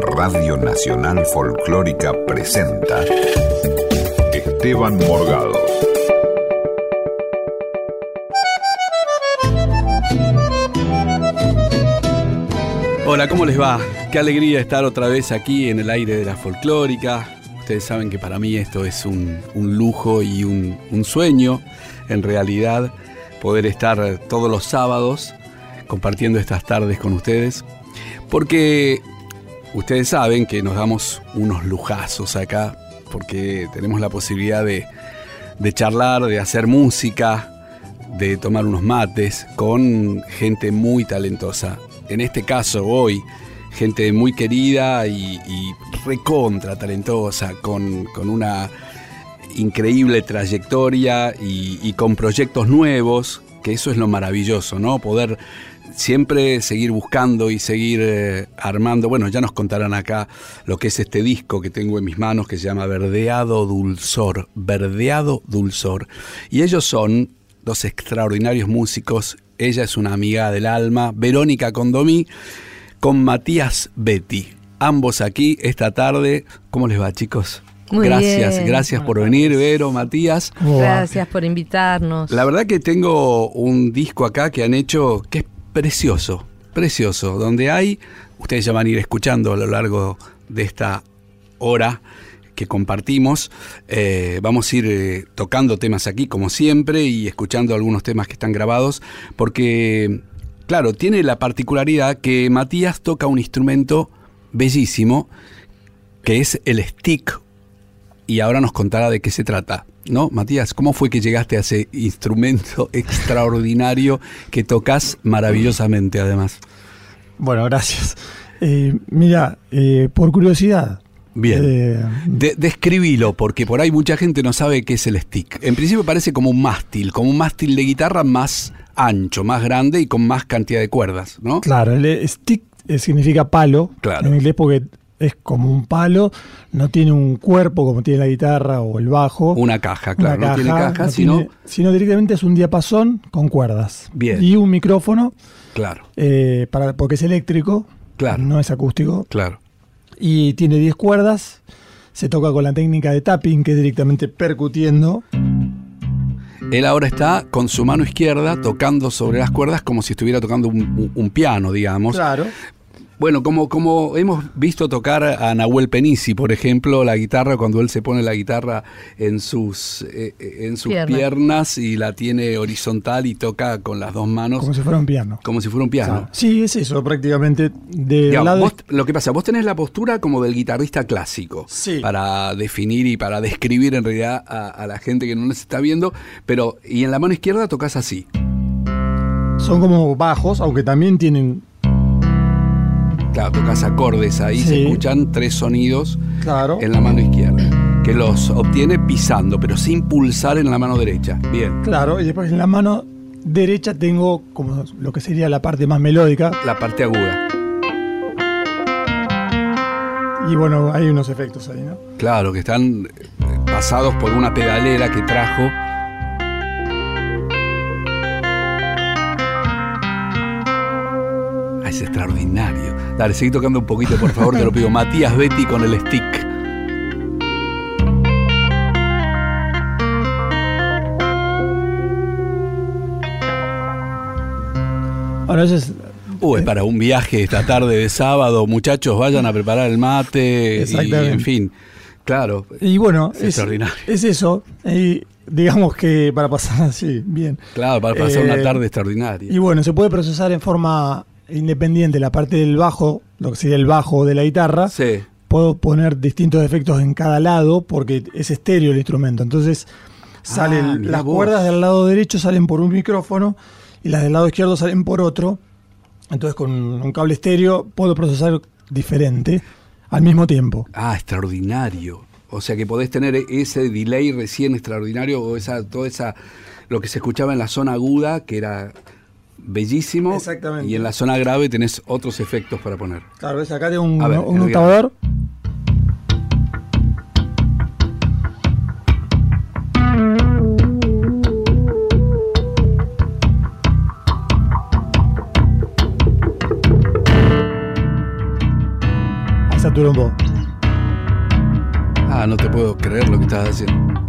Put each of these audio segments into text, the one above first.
Radio Nacional Folclórica presenta Esteban Morgado. Hola, ¿cómo les va? Qué alegría estar otra vez aquí en el aire de la folclórica. Ustedes saben que para mí esto es un, lujo y un, un sueño, en realidad, poder estar todos los sábados compartiendo estas tardes con ustedes. Porque ustedes saben que nos damos unos lujazos acá, porque tenemos la posibilidad de, charlar, de hacer música, de tomar unos mates con gente muy talentosa. En este caso, hoy, gente muy querida y, recontra talentosa, con, con, una increíble trayectoria y, y, con proyectos nuevos, que eso es lo maravilloso, ¿no? Poder siempre seguir buscando y seguir eh, armando. Bueno, ya nos contarán acá lo que es este disco que tengo en mis manos que se llama Verdeado Dulzor. Verdeado Dulzor. Y ellos son dos extraordinarios músicos. Ella es una amiga del alma, Verónica Condomí, con Matías Betty. Ambos aquí esta tarde. ¿Cómo les va, chicos? Muy gracias, bien. gracias por venir, Vero, Matías. Gracias por invitarnos. La verdad que tengo un disco acá que han hecho que es precioso, precioso, donde hay, ustedes ya van a ir escuchando a lo largo de esta hora que compartimos, eh, vamos a ir eh, tocando temas aquí como siempre y escuchando algunos temas que están grabados, porque, claro, tiene la particularidad que Matías toca un instrumento bellísimo, que es el stick, y ahora nos contará de qué se trata. ¿No? Matías, ¿cómo fue que llegaste a ese instrumento extraordinario que tocas maravillosamente además? Bueno, gracias. Eh, mira, eh, por curiosidad. Bien. Eh, de, describilo, porque por ahí mucha gente no sabe qué es el stick. En principio parece como un mástil, como un mástil de guitarra más ancho, más grande y con más cantidad de cuerdas, ¿no? Claro, el stick significa palo claro. en inglés porque es como un palo, no tiene un cuerpo como tiene la guitarra o el bajo. Una caja, claro, Una no tiene caja, no sino... tiene- sino directamente es un diapasón con cuerdas. Bien. Y un micrófono, Claro, eh, para, porque es eléctrico, Claro. no es acústico. claro. Y tiene 10 cuerdas, se toca con la técnica de tapping, que es directamente percutiendo. Él ahora está con su mano izquierda tocando sobre las cuerdas como si estuviera tocando un- un piano, digamos. Claro. Bueno, como, como hemos visto tocar a Nahuel Penisi, por ejemplo, la guitarra, cuando él se pone la guitarra en sus, eh, eh, en sus Piernas. piernas y la tiene horizontal y toca con las dos manos Como si fuera un piano. como si fuera un piano. Sí, es eso, prácticamente. Digamos, lado vos- lo que pasa, vos tenés la postura como del guitarrista clásico Sí. para definir y para describir en realidad a, a la gente que no nos está viendo, pero y en la mano izquierda tocas así. son como bajos, aunque también tienen. Claro, tocas acordes ahí, se escuchan tres sonidos Claro. en la mano izquierda, que los obtiene pisando, pero sin pulsar en la mano derecha. Bien. Claro, y después en la mano derecha tengo como lo que sería la parte más melódica. La parte aguda. Y bueno, hay unos efectos ahí, ¿no? Claro, que están eh, pasados por una pedalera que trajo. Ah, es extraordinario. Dale, seguí tocando un poquito, por favor, te lo pido. Matías Betty con el stick. Ahora eso es. Uy, para un viaje esta tarde de sábado, muchachos, vayan a preparar el mate. Y, en fin, claro. Y bueno, Es es, extraordinario. es eso. Y digamos que para pasar así, bien. Claro, para pasar una Eh, tarde extraordinaria. Y bueno, se puede procesar en forma independiente la parte del bajo, lo que sería el bajo de la guitarra. Sí. Puedo poner distintos efectos en cada lado porque es estéreo el instrumento. Entonces, salen Ah, las cuerdas del lado derecho salen por un micrófono y las del lado izquierdo salen por otro. Entonces, con un cable estéreo puedo procesar diferente al mismo tiempo. Ah, extraordinario. O sea que podés tener ese delay recién extraordinario o esa, toda esa, lo que se escuchaba en la zona aguda, que era bellísimo. Exactamente. Y en la zona grave tenés otros efectos para poner. Claro, ves acá tengo un, ver, un octavador. Esta turbo. Ah, no te puedo creer lo que estás haciendo.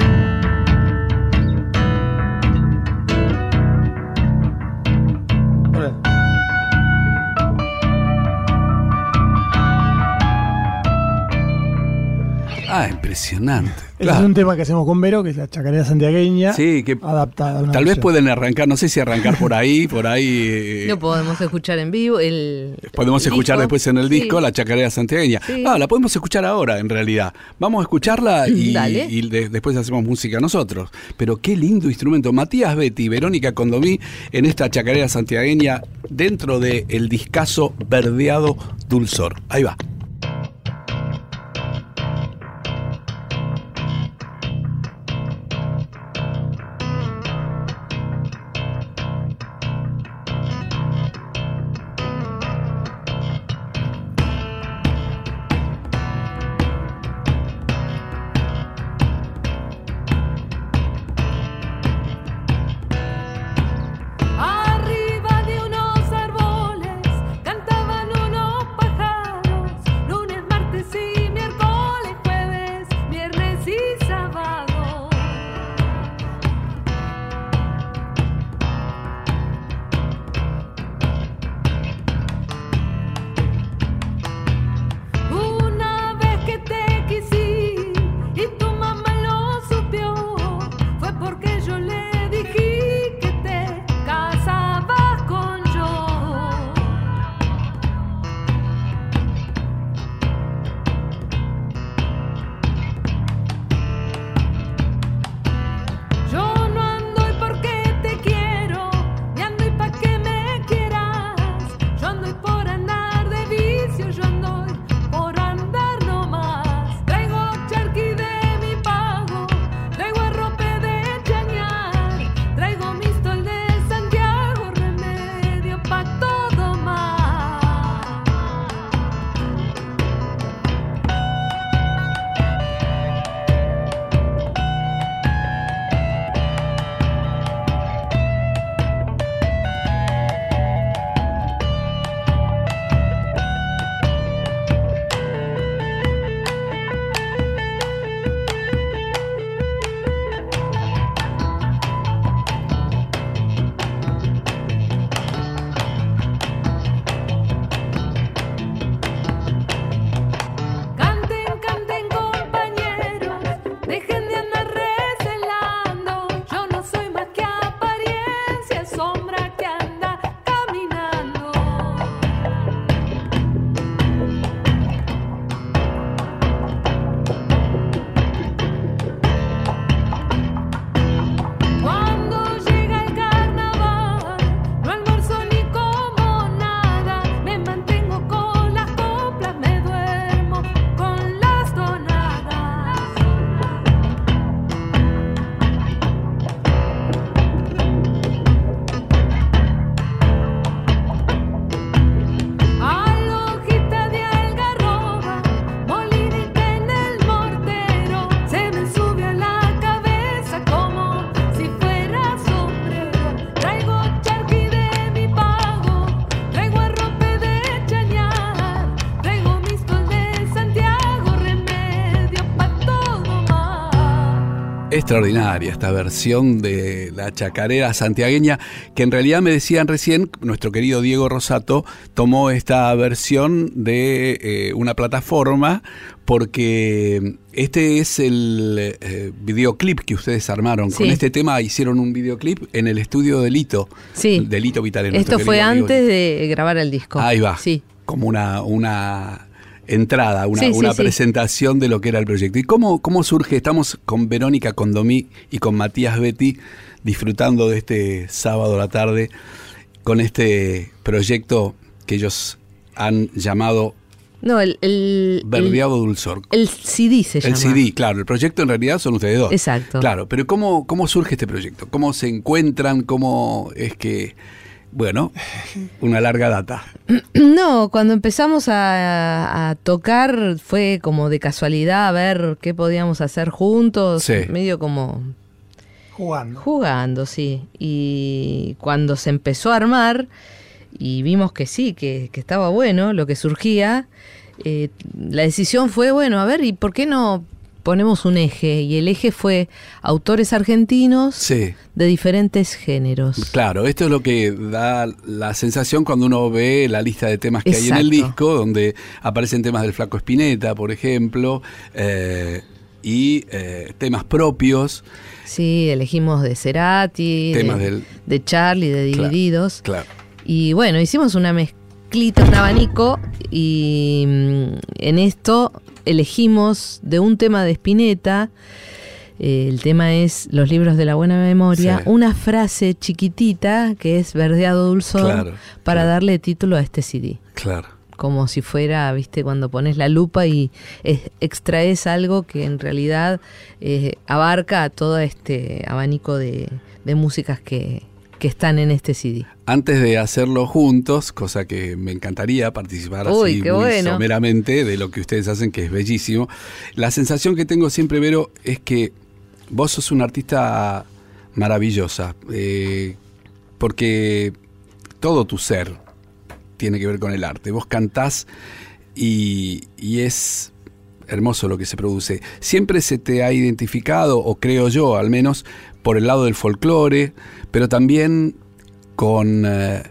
Ah, impresionante. Ese Claro. es un tema que hacemos con Vero, que es la chacarera santiagueña. Sí, que adaptada. a una tal vez pueden arrancar, no sé si arrancar por ahí, por ahí. eh, Lo podemos escuchar en vivo. El, Podemos el escuchar disco. después en el Sí. disco la chacarera santiagueña. Sí. Ah, la podemos escuchar ahora, en realidad. Vamos a escucharla y, de- después hacemos música nosotros. Pero qué lindo instrumento. Matías Betty, Verónica Condomí en esta chacarera santiagueña dentro del el discazo verdeado dulzor. Ahí va. Extraordinaria esta versión de la chacarera santiagueña, que en realidad me decían recién, nuestro querido Diego Rosato tomó esta versión de eh, una plataforma porque este es el eh, videoclip que ustedes armaron. Con este tema hicieron un videoclip en el estudio de Lito. Sí. De Lito Vitale. nuestro Esto fue amigo antes de grabar el disco. Ahí va. Sí. Como una, una entrada, una, Sí, una sí. presentación de lo que era el proyecto. ¿Y cómo, cómo surge? Estamos con Verónica Condomí y con Matías Betty disfrutando de este sábado a la tarde con este proyecto que ellos han llamado No, el, el, el, Verdeado Dulzor. el CD se llama. El CD, claro, el proyecto en realidad son ustedes dos. Exacto. Claro, pero ¿cómo, ¿cómo surge este proyecto? ¿Cómo se encuentran? ¿Cómo es que, bueno, una larga data? No, cuando empezamos a, a tocar fue como de casualidad a ver qué podíamos hacer juntos, Sí. medio como Jugando. jugando, sí. Y cuando se empezó a armar y vimos que sí, que, que estaba bueno lo que surgía, eh, la decisión fue, bueno, a ver, ¿y por qué no ponemos un eje? Y el eje fue autores argentinos Sí. de diferentes géneros. Claro, esto es lo que da la sensación cuando uno ve la lista de temas que hay en el disco, donde aparecen temas del Flaco Espineta, por ejemplo, eh, y eh, temas propios. Sí, elegimos de Cerati, Temas de, del- de Charlie, de Claro, Divididos. Claro. Y bueno, hicimos una mezclita, un abanico, y mm, en esto elegimos de un tema de Spinetta, eh, el tema es Los libros de la buena memoria, Sí. una frase chiquitita que es Verdeado Dulzor Claro, para claro. darle título a este CD. Claro. Como si fuera, viste, cuando pones la lupa y extraes algo que en realidad eh, abarca a todo este abanico de, de músicas que, que están en este CD. Antes de hacerlo juntos, cosa que me encantaría participar Uy, así muy bueno. someramente de lo que ustedes hacen, que es bellísimo. La sensación que tengo siempre, Vero, es que vos sos una artista maravillosa, eh, porque todo tu ser tiene que ver con el arte. Vos cantás y, y es hermoso lo que se produce. Siempre se te ha identificado, o creo yo al menos, por el lado del folclore, pero también con eh,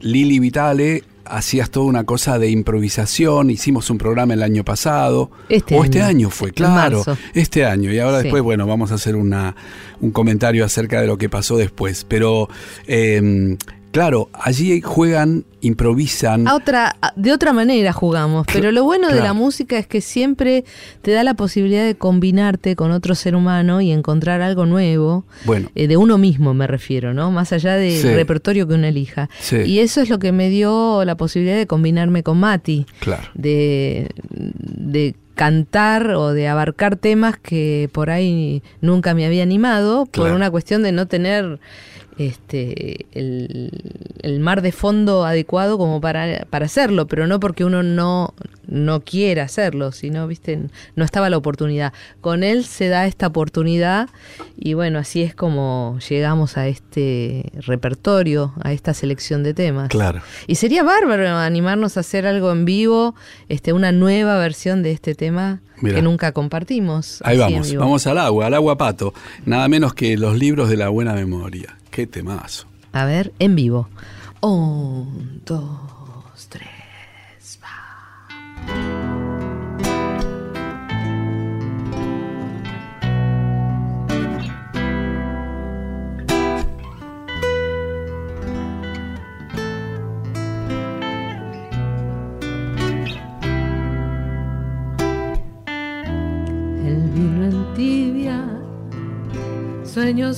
Lili Vitale hacías toda una cosa de improvisación, hicimos un programa el año pasado, Este o este año, fue, claro, este año, y ahora Sí. después, bueno, vamos a hacer una, un comentario acerca de lo que pasó después, pero eh, claro, allí juegan, improvisan, A otra, de otra manera jugamos, pero lo bueno de la música es que siempre te da la posibilidad de combinarte con otro ser humano y encontrar algo nuevo, bueno, eh, de uno mismo me refiero, ¿no? Más allá del Sí. repertorio que uno elija. Sí. Y eso es lo que me dio la posibilidad de combinarme con Mati, claro. de, de cantar o de abarcar temas que por ahí nunca me había animado, por una cuestión de no tener este el, el mar de fondo adecuado como para, para hacerlo, pero no porque uno no, no quiera hacerlo, sino, viste, no estaba la oportunidad. Con él se da esta oportunidad y bueno, así es como llegamos a este repertorio, a esta selección de temas. Claro. Y sería bárbaro animarnos a hacer algo en vivo, este, una nueva versión de este tema Mira. que nunca compartimos. Ahí vamos, vamos al agua, al agua pato. Nada menos que los libros de la buena memoria. Qué temazo. A ver, en vivo. Un, dos, tres, va.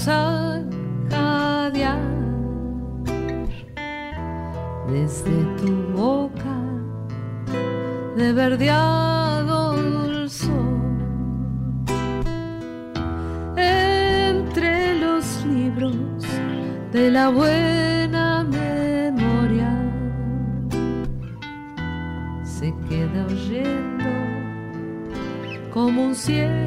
Jadear desde tu boca de verdeado dulzor. Entre los libros de la buena memoria se queda oyendo como un ciego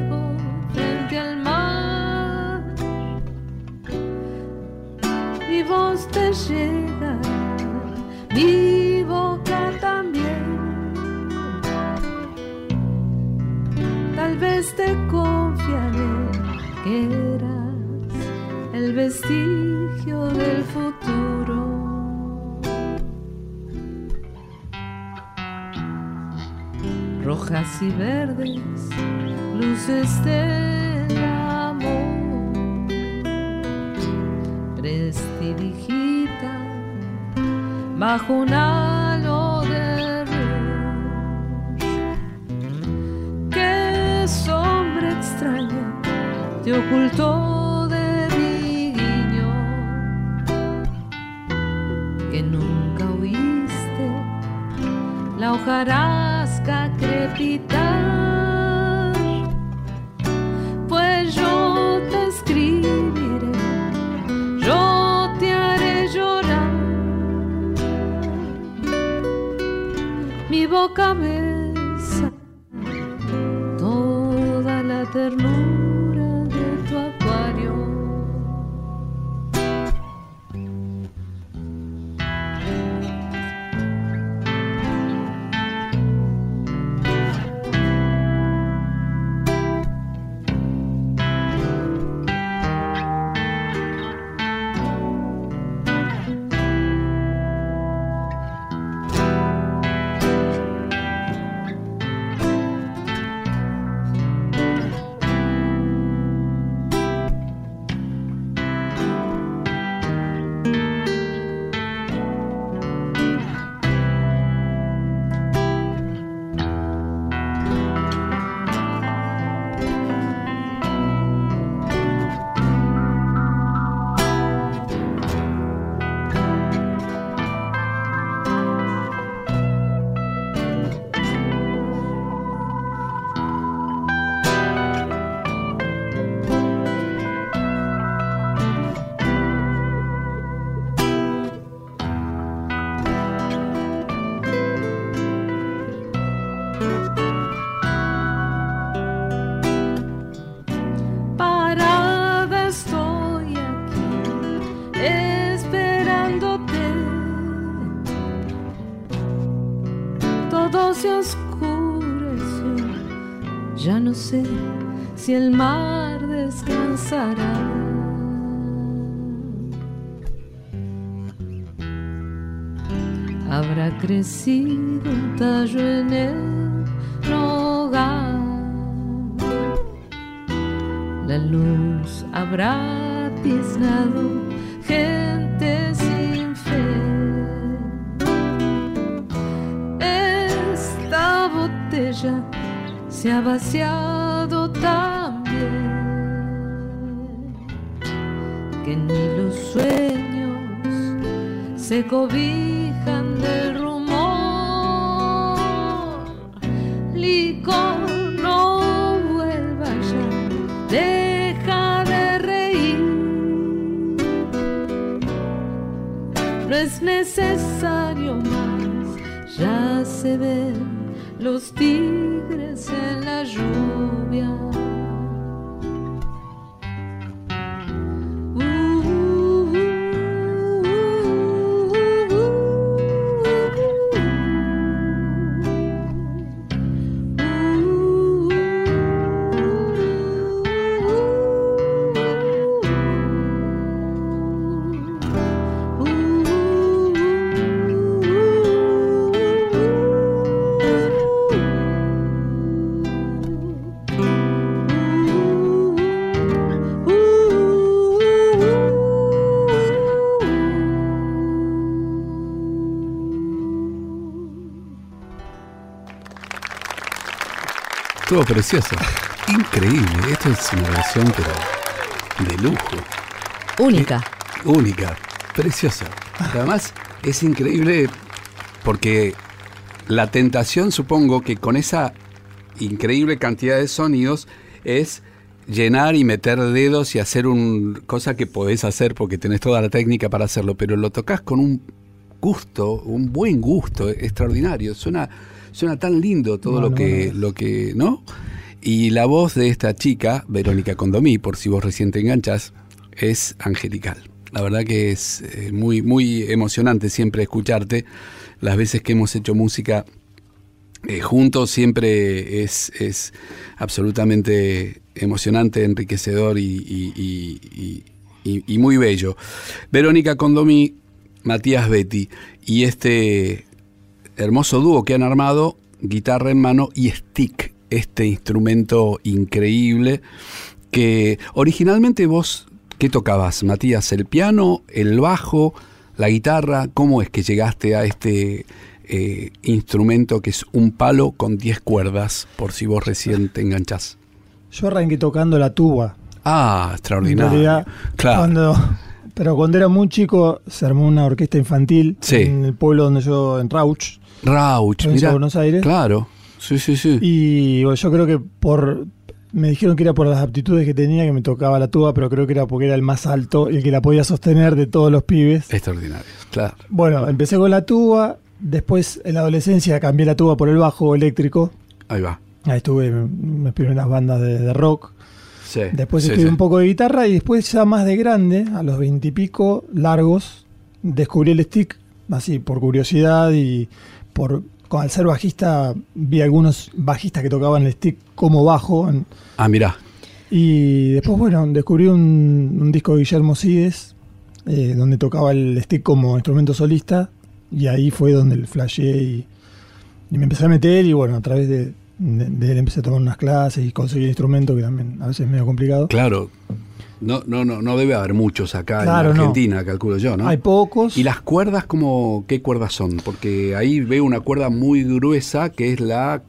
que eras el vestigio del futuro. rojas y verdes, luces del amor, prestidigita bajo un ocultó de mi guiño, que nunca oíste la hojarasca todo se oscureció. Ya no sé si el mar descansará. Habrá crecido un tallo en el hogar. La luz habrá tiznado se ha vaciado también. Que ni los sueños se cobijan del rumor. Licor, no vuelva ya, deja de reír. No es necesario más, ya se ven los tigres en la lluvia. Todo precioso. Increíble. Esto es una versión, pero de lujo. Única. Única. Preciosa. Además, es increíble porque la tentación, supongo que con esa increíble cantidad de sonidos, es llenar y meter dedos y hacer un cosa que podés hacer porque tenés toda la técnica para hacerlo, pero lo tocas con un gusto, un buen gusto extraordinario. Suena, suena tan lindo todo No, lo no, que, no. lo que, ¿no? Y la voz de esta chica, Verónica Condomí, por si vos recién te enganchas, es angelical. La verdad que es eh, muy, muy emocionante siempre escucharte. Las veces que hemos hecho música eh, juntos siempre es, es absolutamente emocionante, enriquecedor y, y- y- y- y- y muy bello. Verónica Condomí, Matías Betty y este hermoso dúo que han armado, guitarra en mano y stick, este instrumento increíble que originalmente vos, ¿qué tocabas, Matías? ¿El piano, el bajo, la guitarra? ¿Cómo es que llegaste a este eh, instrumento que es un palo con 10 cuerdas, por si vos recién te enganchás? Yo arranqué tocando la tuba. Ah, En extraordinario. realidad, claro. cuando, pero cuando era muy chico se armó una orquesta infantil Sí. en el pueblo donde yo, en Rauch, Rauch, mira. Buenos Aires. Claro. Sí, sí, sí. Y bueno, yo creo que por me dijeron que era por las aptitudes que tenía que me tocaba la tuba, pero creo que era porque era el más alto y el que la podía sostener de todos los pibes. Extraordinario, claro. Bueno, empecé con la tuba, después en la adolescencia cambié la tuba por el bajo eléctrico. Ahí va. Ahí estuve en mis primeras bandas de, de rock. Sí, Después sí, estudié sí. un poco de guitarra y después ya más de grande, a los veintipico largos, descubrí el stick, así por curiosidad y por con- al ser bajista vi algunos bajistas que tocaban el stick como bajo Ah, mirá. y después bueno descubrí un, un disco de Guillermo Cides eh, donde tocaba el stick como instrumento solista y ahí fue donde el flashé y, y me empecé a meter y bueno a través de, de- él empecé a tomar unas clases y conseguir instrumento que también a veces es medio complicado. Claro. No, no, no, no debe haber muchos acá Claro, en no. Argentina, calculo yo, ¿no? Hay pocos. ¿Y las cuerdas, como, qué cuerdas son? Porque ahí veo una cuerda muy gruesa que es la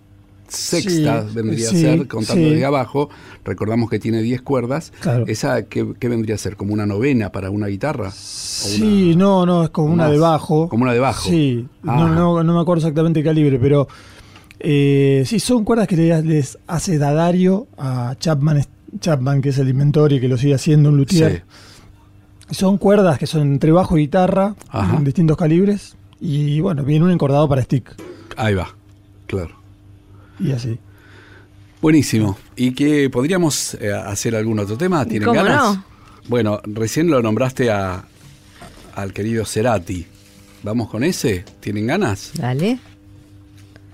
sexta, Sí, vendría sí, a ser, contando sí. de abajo. Recordamos que tiene 10 cuerdas. Claro. ¿Esa qué, qué vendría a ser? ¿Como una novena para una guitarra? ¿O Sí, una- no, no, es como una más? de bajo. Como una de bajo. Sí, no, Ah. no, no me acuerdo exactamente el calibre, pero eh, sí, son cuerdas que le- les hace Dadario a Chapman, Chapman, que es el inventor y que lo sigue haciendo un luthier. Sí. Son cuerdas que son entre bajo y guitarra, Ajá. en distintos calibres. Y bueno, viene un encordado para stick. Ahí va, claro. Y así. Buenísimo. ¿Y que podríamos eh, hacer algún otro tema? ¿Tienen ¿Cómo ganas? no? Bueno, recién lo nombraste a, al querido Cerati. ¿Vamos con ese? ¿Tienen ganas? Dale.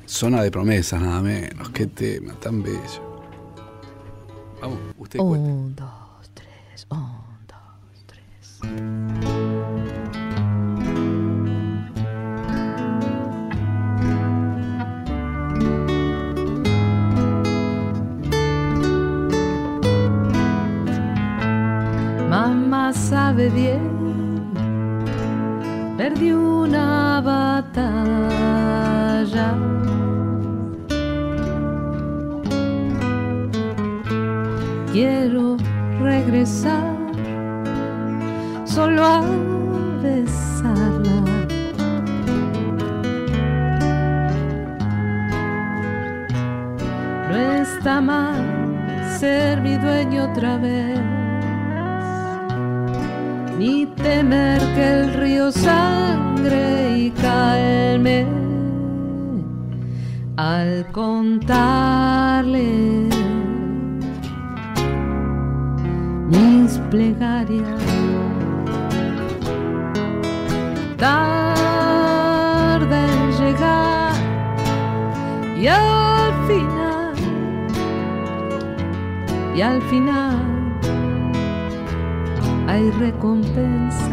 Zona de promesas, nada menos. Qué tema tan bello. Vamos, usted cuente. Un, dos, tres. Un, dos, tres. Mamá sabe bien, perdí una batalla. Quiero regresar solo a besarla. No está mal ser mi dueño otra vez, ni temer que el río sangre y calme al contarle mis plegarias. Tarda en llegar y al final, y al final hay recompensa.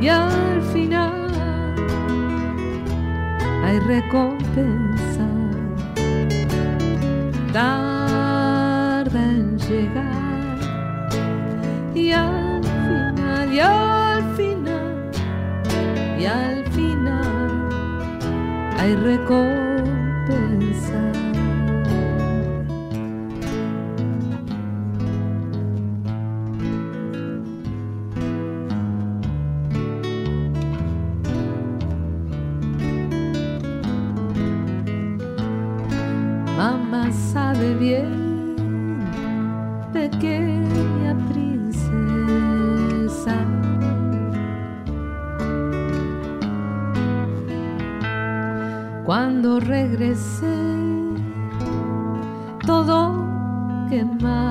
Y al final hay recompensa. Tarda en llegar y al final, y al final, y al final hay recompensa. Sabe bien, pequeña princesa. Cuando regresé, todo quemaba.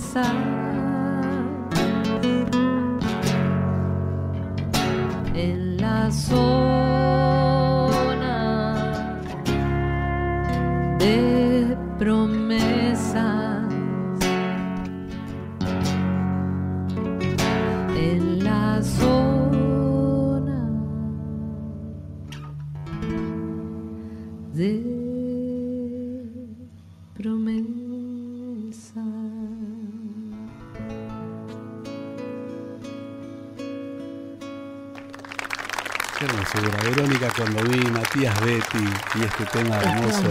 Promesas. Y este tema hermoso,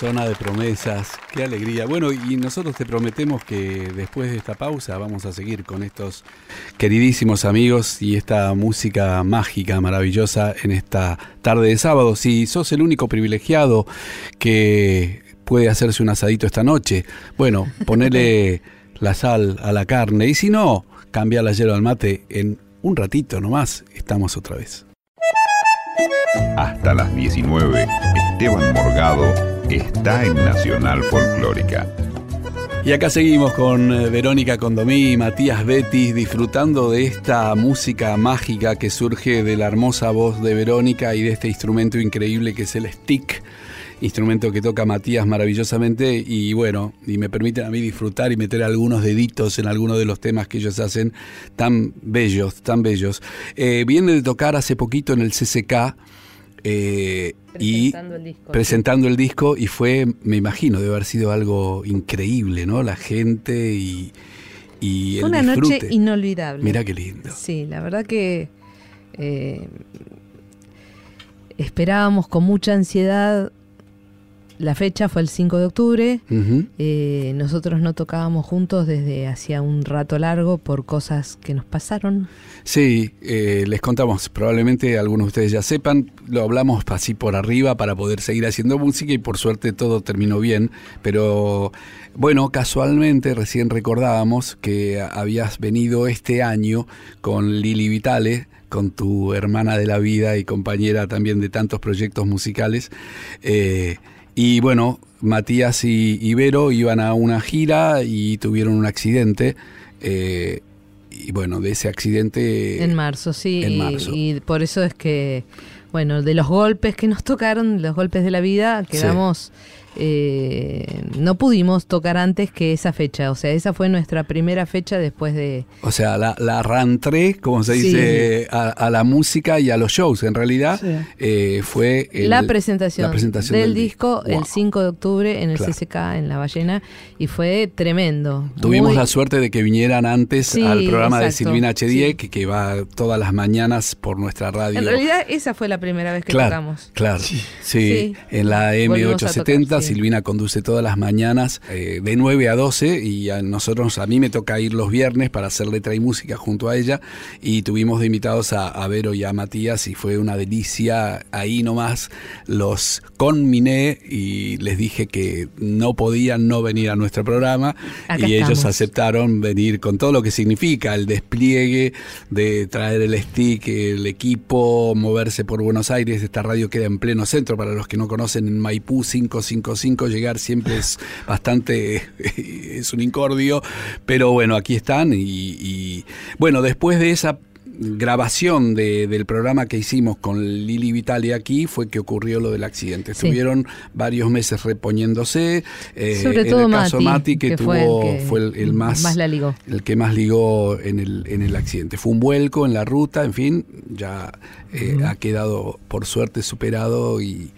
Zona de promesas, qué alegría. Bueno, y nosotros te prometemos que después de esta pausa vamos a seguir con estos queridísimos amigos y esta música mágica, maravillosa en esta tarde de sábado. Si sos el único privilegiado que puede hacerse un asadito esta noche, bueno, ponele la sal a la carne y si no, cambia la hierba al mate en un ratito nomás, estamos otra vez. Hasta las 19, Esteban Morgado está en Nacional Folclórica. Y acá seguimos con eh, Verónica Condomí y Matías Betis disfrutando de esta música mágica que surge de la hermosa voz de Verónica y de este instrumento increíble que es el stick, instrumento que toca Matías maravillosamente y bueno, y me permiten a mí disfrutar y meter algunos deditos en algunos de los temas que ellos hacen tan bellos, tan bellos. Eh, viene de tocar hace poquito en el CCK. eh, y Presentando el disco. presentando el disco y fue, me imagino, debe haber sido algo increíble, ¿no? La gente y, y el una disfrute. noche inolvidable. Mira qué lindo. Sí, la verdad que eh, esperábamos con mucha ansiedad. La fecha fue el 5 de octubre. Eh, nosotros no tocábamos juntos desde hacía un rato largo por cosas que nos pasaron. Sí, eh, les contamos, probablemente algunos de ustedes ya sepan, lo hablamos así por arriba para poder seguir haciendo música y por suerte todo terminó bien, pero bueno, casualmente recién recordábamos que habías venido este año con Lili Vitale, con tu hermana de la vida y compañera también de tantos proyectos musicales. eh, y bueno, Matías y, Vero iban a una gira y tuvieron un accidente. eh, y bueno, de ese accidente... En marzo, sí. en marzo. Y, por eso es que, bueno, de los golpes que nos tocaron, los golpes de la vida, quedamos. Eh, no pudimos tocar antes que esa fecha. O sea, esa fue nuestra primera fecha después de. O sea, la, la rantré, como se Sí. dice, a, a la música y a los shows. En realidad Sí. eh, fue el- la, presentación la presentación del, disco Wow. el 5 de octubre en el Claro. CCK en La Ballena y fue tremendo. Tuvimos Muy- la suerte de que vinieran antes Sí, al programa de. Silvina Sí. que, que va todas las mañanas por nuestra radio. En realidad, esa fue la primera vez que claro, tocamos. Claro, sí. Sí. En la Volvimos a M870, tocar, sí. Silvina conduce todas las mañanas eh, de 9 a 12 y a nosotros, a mí me toca ir los viernes para hacer letra y música junto a ella y tuvimos de invitados a, a Vero y a Matías y fue una delicia. Ahí nomás los conminé y les dije que no podían no venir a nuestro programa Acá y ellos aceptaron venir con todo lo que significa el despliegue de traer el stick, el equipo, moverse por Buenos Aires. Esta radio queda en pleno centro. Para los que no conocen, en Maipú 555, llegar siempre es bastante, es un incordio. Pero bueno, aquí están. Y, y, bueno, después de esa grabación de- del programa que hicimos con Lili Vitali aquí fue que ocurrió lo del accidente. Sí. Estuvieron varios meses reponiéndose. eh, Sobre en todo el caso Mati, Mati, que, que tuvo, fue el que fue el, el más, más la ligó. el que más ligó en el, en el accidente. Fue un vuelco en la ruta, en fin, ya eh, ha quedado por suerte superado y,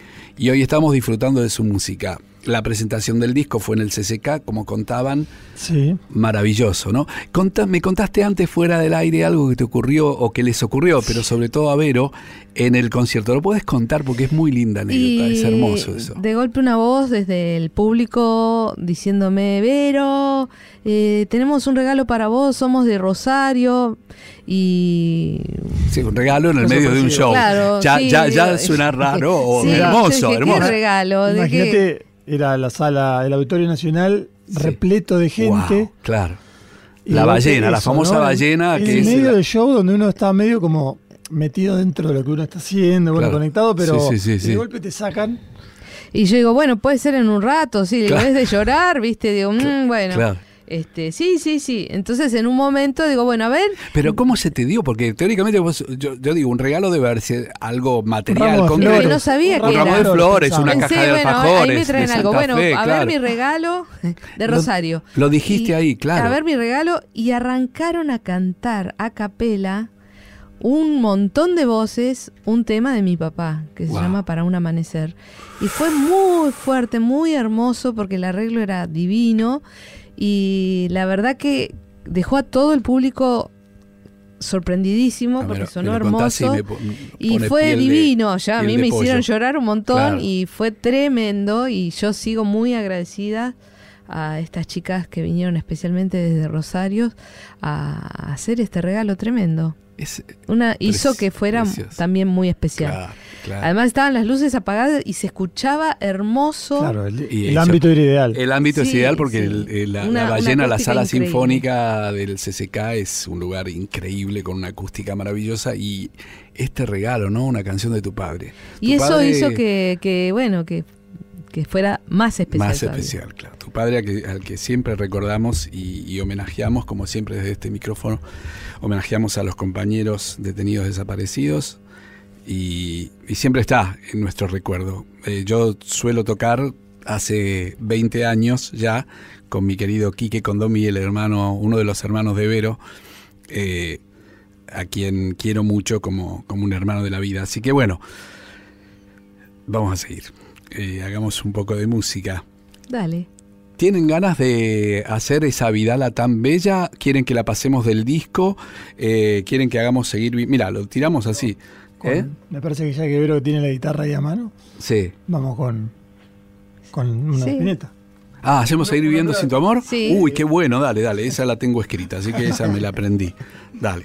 y hoy estamos disfrutando de su música. La presentación del disco fue en el CCK, como contaban, Sí. maravilloso, ¿no? Conta- me contaste antes fuera del aire algo que te ocurrió o que les ocurrió, pero sobre todo a Vero en el concierto. ¿Lo puedes contar? Porque es muy linda anécdota, es hermoso eso. De golpe una voz desde el público diciéndome, Vero, eh, tenemos un regalo para vos, somos de Rosario. Y Sí, un regalo en el medio de un show. Claro, ya, sí, ya, ya digo, suena raro o Sí, hermoso, hermoso. ¿Qué regalo? ¿De qué? Era la sala del Auditorio Nacional Sí. repleto de gente. Wow, claro. Y La ballena, la famosa ballena En que el es medio la- del show donde uno está medio como metido dentro de lo que uno está haciendo, bueno, Claro. conectado, pero Sí, sí, sí, de golpe te sacan. Y yo digo, bueno, puede ser en un rato, sí, Claro. es de llorar, ¿viste? Digo, mm, bueno. Claro. Este, sí, sí, sí. Entonces, en un momento digo, bueno, a ver, Pero ¿cómo se te dio? Porque teóricamente vos, yo, yo digo, un regalo debe sido algo material, ramo de concreto. flores. No sabía Un que Un era. ramo de flores, una pensé, caja de bueno, alfajores. ahí me traen algo. Bueno, a claro. ver mi regalo de Rosario. lo dijiste ahí, claro. A ver mi regalo y arrancaron a cantar a capela un montón de voces, un tema de mi papá, que se llama Para un amanecer. Y fue muy fuerte, muy hermoso, porque el arreglo era divino. Y la verdad que dejó a todo el público sorprendidísimo Ah, porque sonó y hermoso. Y fue de- divino, ya a mí me hicieron llorar un montón Claro. y fue tremendo y yo sigo muy agradecida a estas chicas que vinieron especialmente desde Rosario a hacer este regalo tremendo. Es- Una hizo que fuera precioso. también muy especial. claro, claro. Además estaban las luces apagadas y se escuchaba hermoso. Claro, el, Y el eso- ámbito era ideal. El ámbito es Sí, ideal porque sí. el- el- la, Una- la una ballena, la sala increíble. sinfónica del CCK es un lugar increíble con una acústica maravillosa y este regalo, ¿no? Una canción de tu padre. y Tu eso padre- hizo que, que, bueno, que, que fuera más especial. Más todavía. especial, claro. Tu padre al que, al que siempre recordamos y, y homenajeamos, como siempre desde este micrófono, homenajeamos a los compañeros detenidos desaparecidos y, y siempre está en nuestro recuerdo. Eh, yo suelo tocar hace 20 años ya con mi querido Quique Condomi, el hermano, uno de los hermanos de Vero, eh, a quien quiero mucho como, como un hermano de la vida. Así que bueno, vamos a seguir. Eh, hagamos un poco de música. Dale. ¿Tienen ganas de hacer esa Vidala tan bella? ¿Quieren que la pasemos del disco? Eh, ¿Quieren que hagamos seguir? Mira, lo tiramos así. Con- ¿eh? Me parece que ya que Vero tiene la guitarra ahí a mano, Sí. vamos con, con una Sí. espineta. Ah, ¿hacemos seguir viviendo sin tu amor? Sí. Uy, qué bueno, dale, dale, esa la tengo escrita, así que esa me la aprendí. Dale.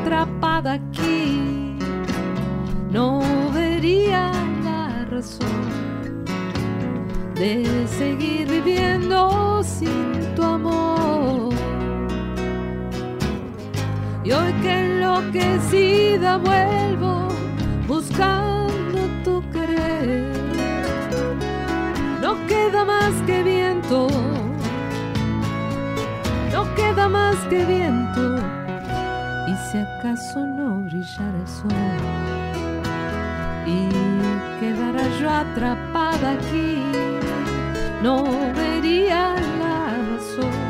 Atrapada aquí, no vería la razón de seguir viviendo sin tu amor. Y hoy que enloquecida vuelvo y quedara yo atrapada aquí, no vería la razón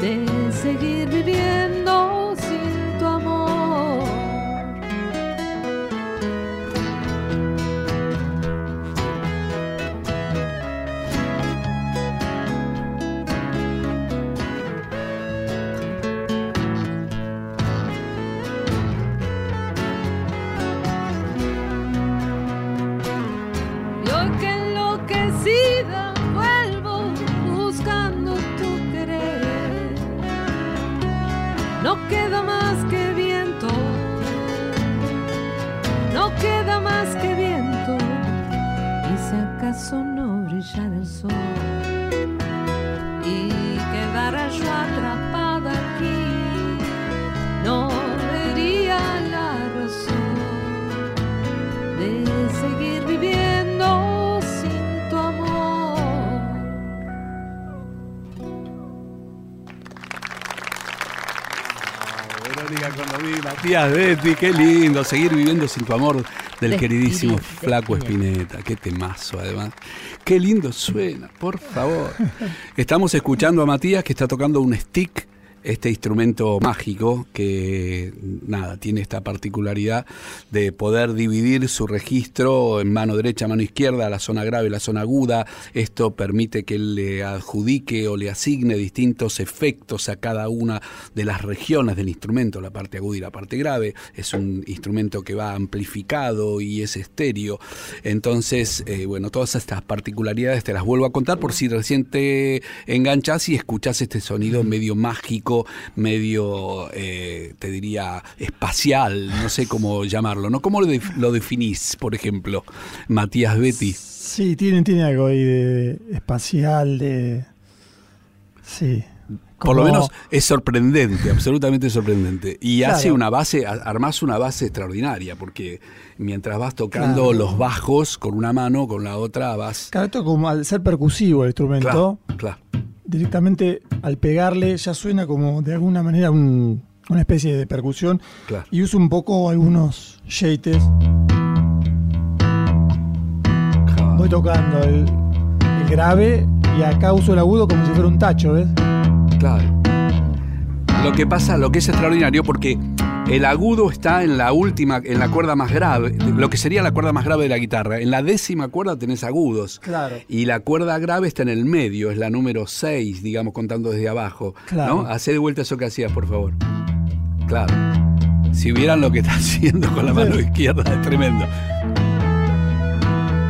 de seguir viviendo Matías Betty, qué lindo seguir viviendo sin tu amor del De queridísimo de Flaco. Espineta. Qué temazo, además. Qué lindo suena, por favor. Estamos escuchando a Matías que está tocando un stick, este instrumento mágico que, nada, tiene esta particularidad de poder dividir su registro en mano derecha, mano izquierda, la zona grave, la zona aguda. Esto permite que él le adjudique o le asigne distintos efectos a cada una de las regiones del instrumento, la parte aguda y la parte grave. Es un instrumento que va amplificado y es estéreo. Entonces, eh, bueno, todas estas particularidades te las vuelvo a contar por si recién te enganchas y escuchas este sonido medio mágico, medio, eh, te diría, espacial, no sé cómo llamarlo, ¿no? ¿Cómo lo, lo definís, por ejemplo, Matías Betty? Sí, tiene, tiene algo ahí de espacial, de. Sí. Por lo menos es sorprendente, absolutamente sorprendente. Y Claro. hace una base, armás una base extraordinaria, porque mientras vas tocando Claro. los bajos con una mano, con la otra vas. Claro, esto como al ser percusivo el instrumento, Claro, claro. Directamente al pegarle ya suena como de alguna manera un- una especie de percusión Claro. y uso un poco algunos yates. Voy tocando el, el grave y acá uso el agudo como si fuera un tacho, ¿ves? Claro. Lo que pasa, lo que es extraordinario, porque el agudo está en la última, en la cuerda más grave, lo que sería la cuerda más grave de la guitarra. En la décima cuerda tenés agudos. Claro. Y la cuerda grave está en el medio, es la número 6, digamos, contando desde abajo. Claro. ¿no? Hacé de vuelta eso que hacías, por favor. Claro. Si vieran lo que está haciendo con la mano izquierda, es tremendo.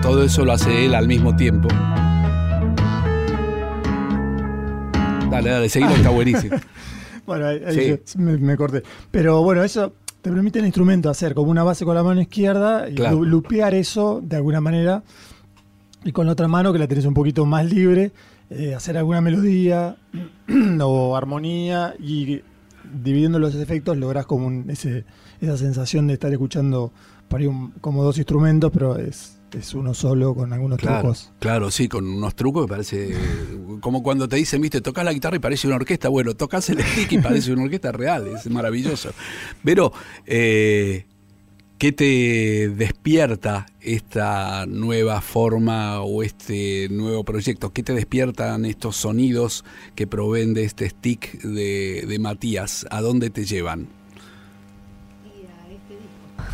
Todo eso lo hace él al mismo tiempo. Dale, dale, seguilo, está buenísimo. Bueno, ahí, ahí Sí. me, me corté. Pero bueno, eso te permite el instrumento hacer como una base con la mano izquierda y Claro. lu- lupear eso de alguna manera. Y con la otra mano, que la tenés un poquito más libre, eh, hacer alguna melodía o armonía y dividiendo los efectos lográs como un- ese, esa sensación de estar escuchando un- como dos instrumentos, pero es, es uno solo con algunos Claro, trucos. claro, sí, con unos trucos que parece como cuando te dicen, viste, tocas la guitarra y parece una orquesta. Bueno, tocas el stick y parece una orquesta real, es maravilloso. Pero, eh, ¿qué te despierta esta nueva forma o este nuevo proyecto? ¿Qué te despiertan estos sonidos que proveen de este stick de, de Matías? ¿A dónde te llevan?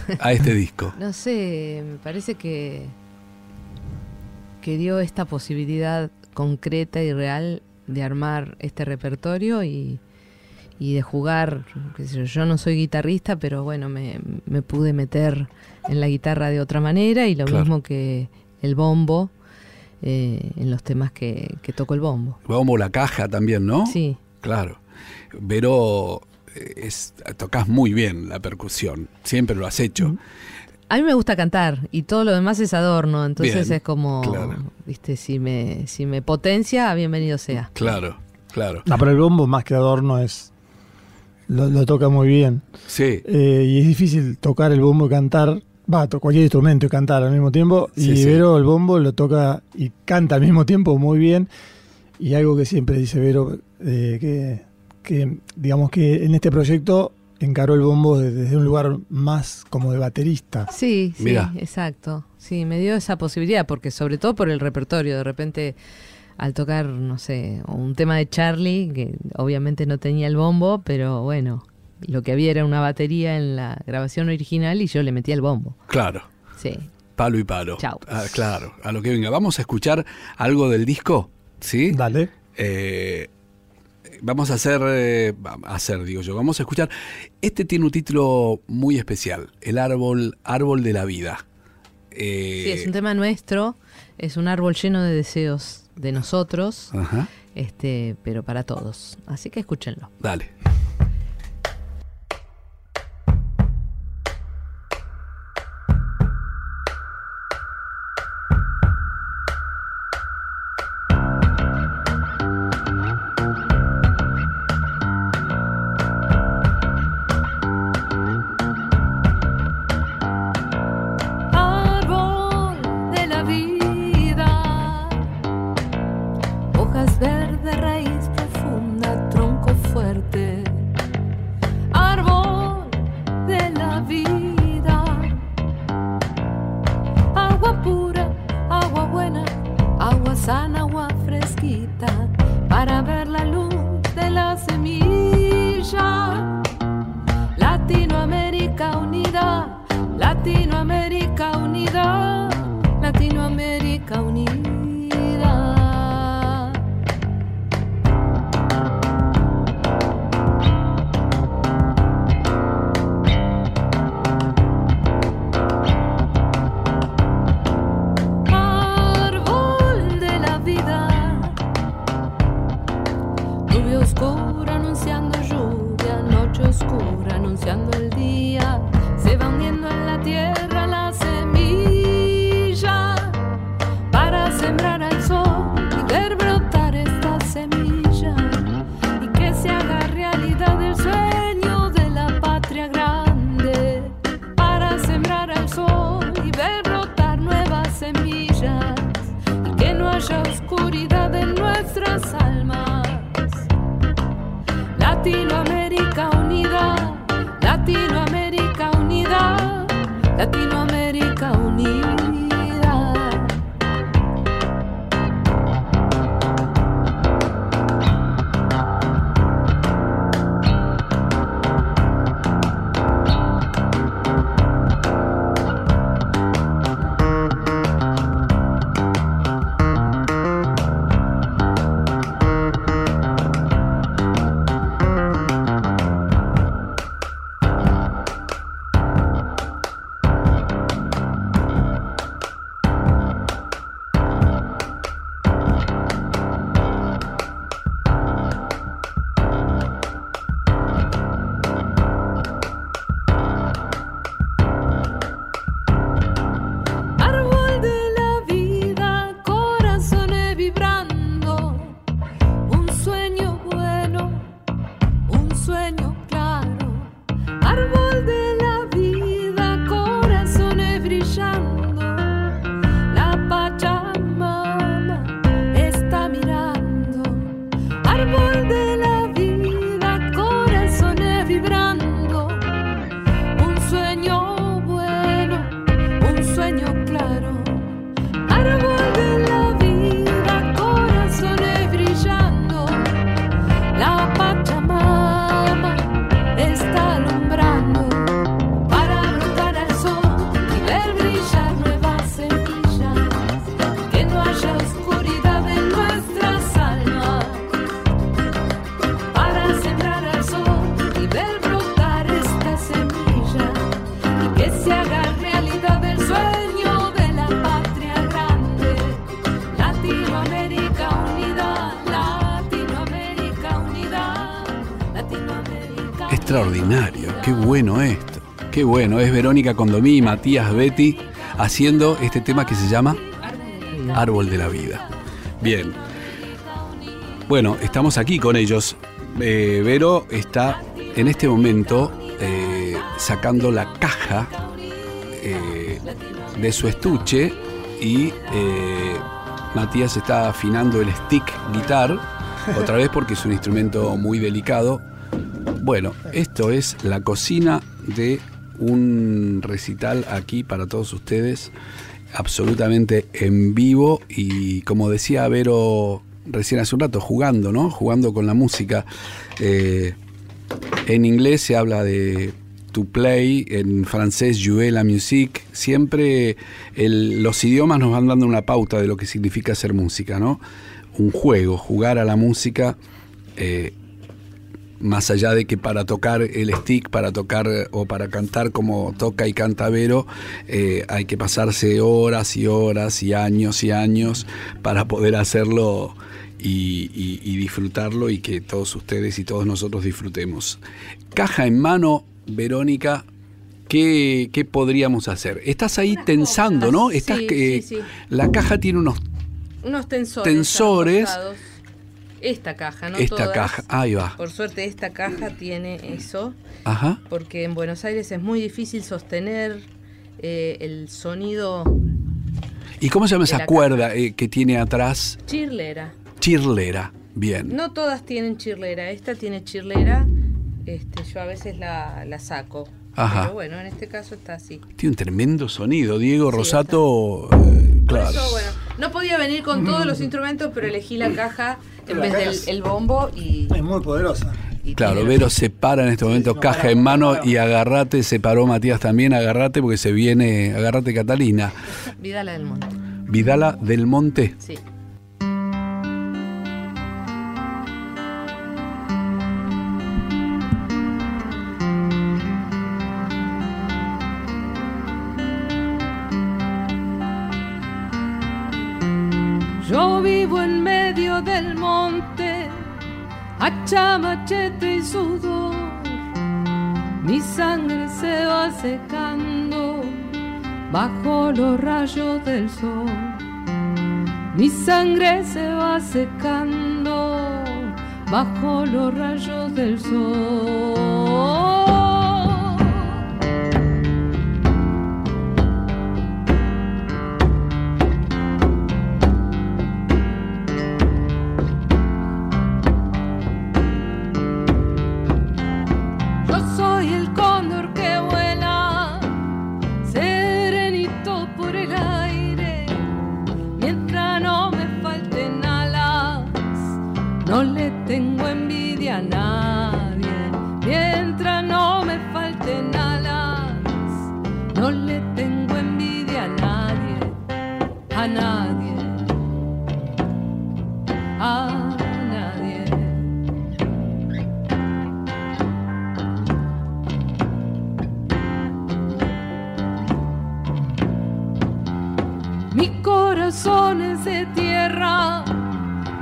A este disco. No sé, me parece que, que dio esta posibilidad concreta y real de armar este repertorio y, y de jugar. yo, no soy guitarrista, pero bueno, me, me pude meter en la guitarra de otra manera y lo Claro. mismo que el bombo eh, en los temas que, que toco el bombo. Vamos la caja también, ¿no? Sí, Claro. Pero es, tocas muy bien la percusión. Siempre lo has hecho. A mí me gusta cantar y todo lo demás es adorno, entonces Bien, es como, claro. viste, si me, si me potencia, bienvenido sea. Claro, claro. No, pero el bombo más que adorno es... Lo, lo toca muy bien. Sí, Eh, y es difícil tocar el bombo y cantar, va, to- cualquier instrumento y cantar al mismo tiempo. Sí, y sí. Vero el bombo lo toca y canta al mismo tiempo muy bien. Y algo que siempre dice Vero, eh, que, que digamos que en este proyecto encaró el bombo de- desde un lugar más como de baterista. Sí, sí, Mirá. exacto. Sí, me dio esa posibilidad, porque sobre todo por el repertorio, de repente al tocar, no sé, un tema de Charlie, que obviamente no tenía el bombo, pero bueno, lo que había era una batería en la grabación original y yo le metía el bombo. claro. Sí. Palo y palo. Chau. Ah, claro, a lo que venga. Vamos a escuchar algo del disco, ¿sí? Dale. Eh, vamos a hacer, eh, hacer, digo yo, vamos a escuchar. Este tiene un título muy especial, El árbol, árbol de la vida. Eh, Sí, es un tema nuestro, es un árbol lleno de deseos de nosotros, Ajá, este, pero para todos. Así que escúchenlo. dale. Qué bueno, es Verónica Condomí y Matías Betty haciendo este tema que se llama Árbol de la Vida. Bien. Bueno, estamos aquí con ellos. Eh, Vero está en este momento eh, sacando la caja eh, de su estuche y Matías está afinando el stick guitar, otra vez porque es un instrumento muy delicado. Bueno, esto es la cocina de un recital aquí para todos ustedes, absolutamente en vivo y como decía Vero recién hace un rato, jugando, ¿no? Jugando con la música. Eh, en inglés se habla de to play, en francés jouer la musique. Siempre los idiomas nos van dando una pauta de lo que significa hacer música, ¿no? Un juego, jugar a la música. eh, más allá de que para tocar el stick, para tocar eh, o para cantar como toca y canta Vero, eh, hay que pasarse horas y horas y años y años para poder hacerlo y, y- y disfrutarlo y que todos ustedes y todos nosotros disfrutemos. Caja en mano, Verónica. ¿Qué, qué podríamos hacer? Estás ahí tensando, ¿no? Sí, Estás sí, que sí. la caja tiene unos Unos tensores. Tensores. Esta caja, ¿no? esta todas. caja, ahí va. Por suerte esta caja tiene eso, Ajá. porque en Buenos Aires es muy difícil sostener eh, el sonido ¿Y cómo se llama esa cuerda eh, que tiene atrás? chirlera. Chirlera. Bien. No todas tienen chirlera. Esta tiene chirlera. Este, yo a veces la, la saco. Ajá. Pero bueno, en este caso está así. Tiene un tremendo sonido, Diego Sí, Rosato. eh, Por claro. eso, bueno, no podía venir con todos los instrumentos, pero elegí la caja en vez del el bombo y, Es muy poderosa. y Claro, Vero se para en este momento, no, caja en mano y agarrate, se paró Matías también, agarrate porque se viene, agarrate Catalina. Vidala del Monte. Vidala del Monte. Sí. Hacha, machete y sudor. Mi sangre se va secando bajo los rayos del sol. Mi sangre se va secando bajo los rayos del sol.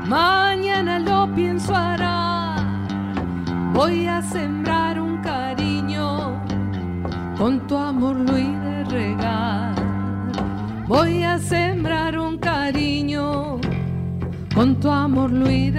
Mañana lo pienso hará. Voy a sembrar un cariño, con tu amor lo de regar. Voy a sembrar un cariño, con tu amor lo he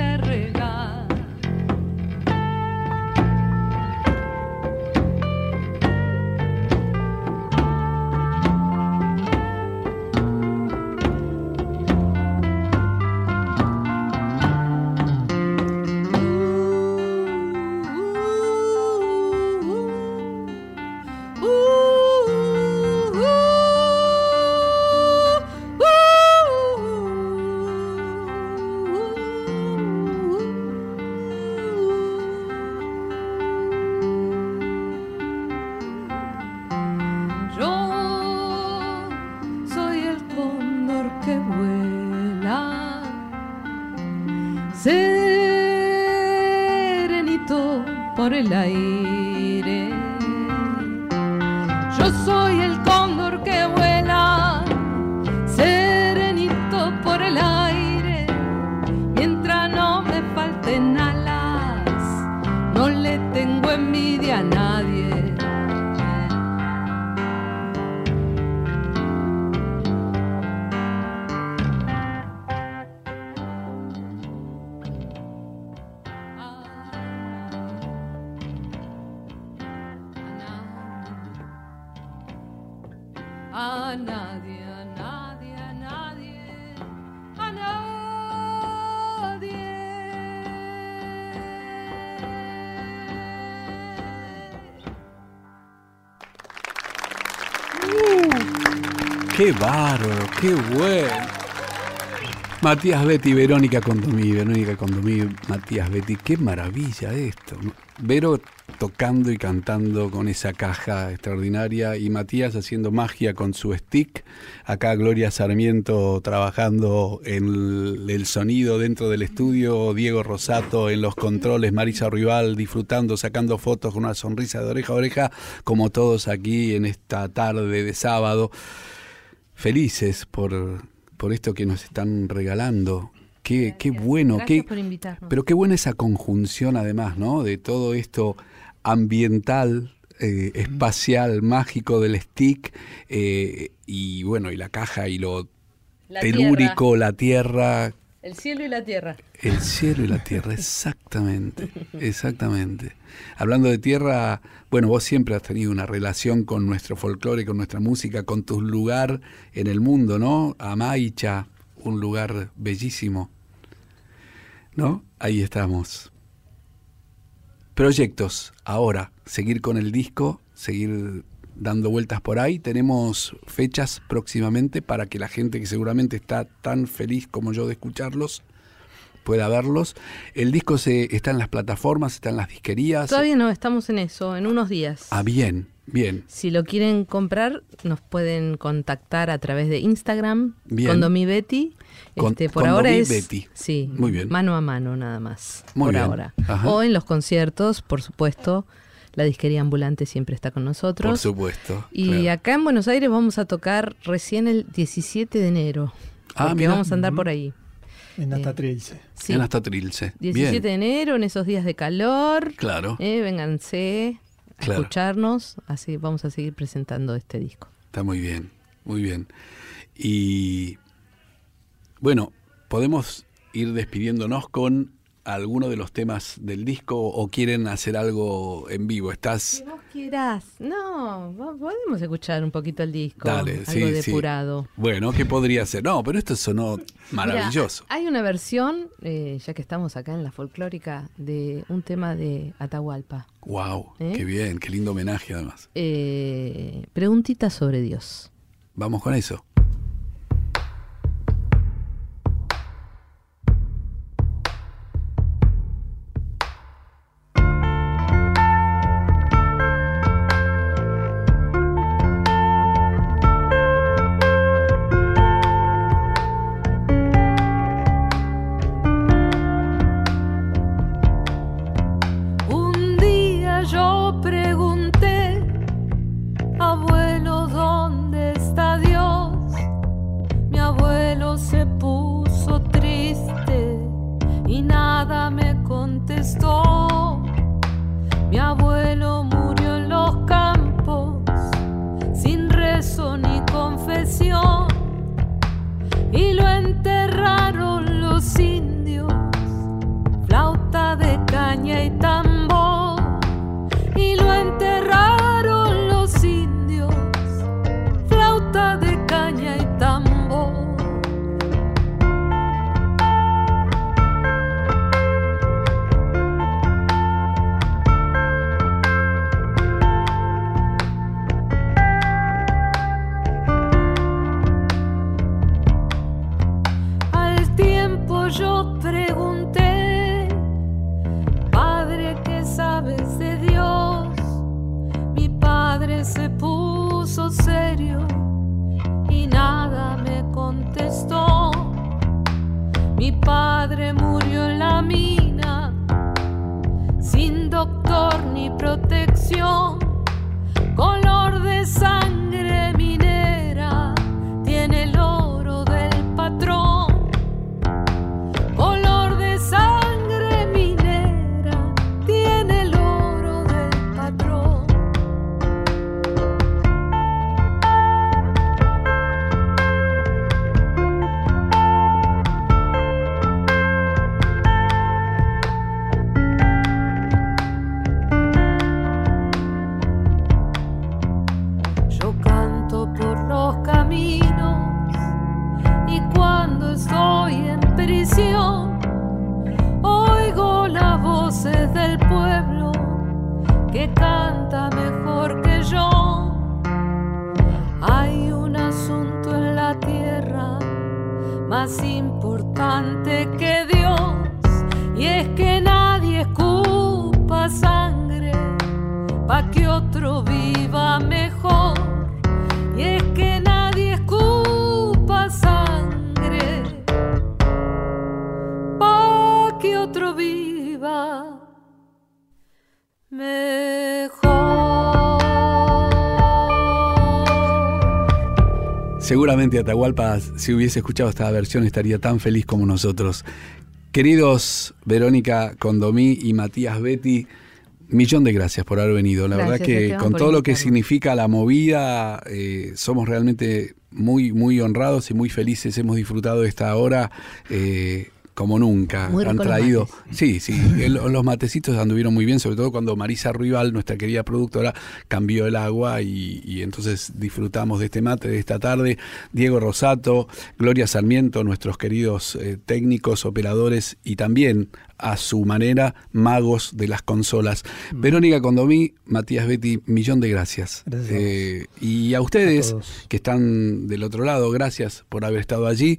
¡Qué bárbaro! ¡Qué bueno! Matías Betty, Verónica Condomí, Verónica Condomí, Matías Betty, qué maravilla esto. Vero tocando y cantando con esa caja extraordinaria y Matías haciendo magia con su stick. Acá Gloria Sarmiento trabajando en el, el sonido dentro del estudio, Diego Rosato en los controles, Marisa Rival disfrutando, sacando fotos con una sonrisa de oreja a oreja, como todos aquí en esta tarde de sábado. Felices por, por esto que nos están regalando. Qué, qué bueno, Gracias qué, por invitarnos. pero qué buena esa conjunción además, ¿no? De todo esto ambiental, eh, espacial, mágico del stick, eh, y bueno, y la caja y lo La telúrico, la tierra, El cielo y la tierra. el cielo y la tierra, exactamente, exactamente. Hablando de tierra, bueno, vos siempre has tenido una relación con nuestro folclore, con nuestra música, con tu lugar en el mundo, ¿no? Amaicha, un lugar bellísimo. ¿No? Ahí estamos. Proyectos, ahora, seguir con el disco, seguir dando vueltas por ahí. Tenemos fechas próximamente para que la gente que seguramente está tan feliz como yo de escucharlos pueda verlos. El disco se está en las plataformas, está en las disquerías. Todavía no, estamos en eso, en unos días. Ah, bien, bien. Si lo quieren comprar, nos pueden contactar a través de Instagram, Bien. Condomi Betty. Con- Este, por ahora es Betty. sí, Muy bien. mano a mano nada más. Muy por bien. ahora. Ajá. O en los conciertos, por supuesto. La disquería ambulante siempre está con nosotros. Por supuesto. Y claro. acá en Buenos Aires vamos a tocar recién el 17 de enero. Ah, porque mira. vamos a andar por ahí. En hasta Eh, Trilce. Sí. En hasta Trilce. 17 Bien. de enero, en esos días de calor. Claro. Eh, vénganse a Claro. escucharnos. Así vamos a seguir presentando este disco. Está muy bien, muy bien. Y bueno, podemos ir despidiéndonos con alguno de los temas del disco o quieren hacer algo en vivo. Estás Si vos quieras. No, podemos escuchar un poquito el disco. Dale, algo sí, sí. depurado. Bueno, ¿qué podría ser? No, pero esto sonó maravilloso. Hay una versión, eh, ya que estamos acá en la folclórica, de un tema de Atahualpa. wow, ¿Eh? qué bien, qué lindo homenaje además. Eh, preguntita sobre Dios. Vamos con eso. Seguramente Atahualpa, si hubiese escuchado esta versión, estaría tan feliz como nosotros. Queridos Verónica Condomí y Matías Betty, millón de gracias por haber venido. La Gracias, verdad que con todo lo que significa la movida, eh, somos realmente muy, muy honrados y muy felices. Hemos disfrutado de esta hora. eh, como nunca. Muy Han los traído. mates. Sí, sí. el- los matecitos anduvieron muy bien, sobre todo cuando Marisa Ruibal, nuestra querida productora, cambió el agua y, y entonces disfrutamos de este mate de esta tarde. Diego Rosato, Gloria Sarmiento, nuestros queridos eh, técnicos, operadores y también a su manera magos de las consolas. Mm. Verónica Condomí, Matías Betty, millón de gracias. Gracias. Eh, y a ustedes A que están del otro lado, gracias por haber estado allí.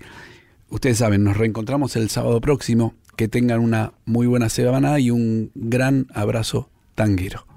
Ustedes saben, nos reencontramos el sábado próximo. Que tengan una muy buena semana y un gran abrazo tanguero.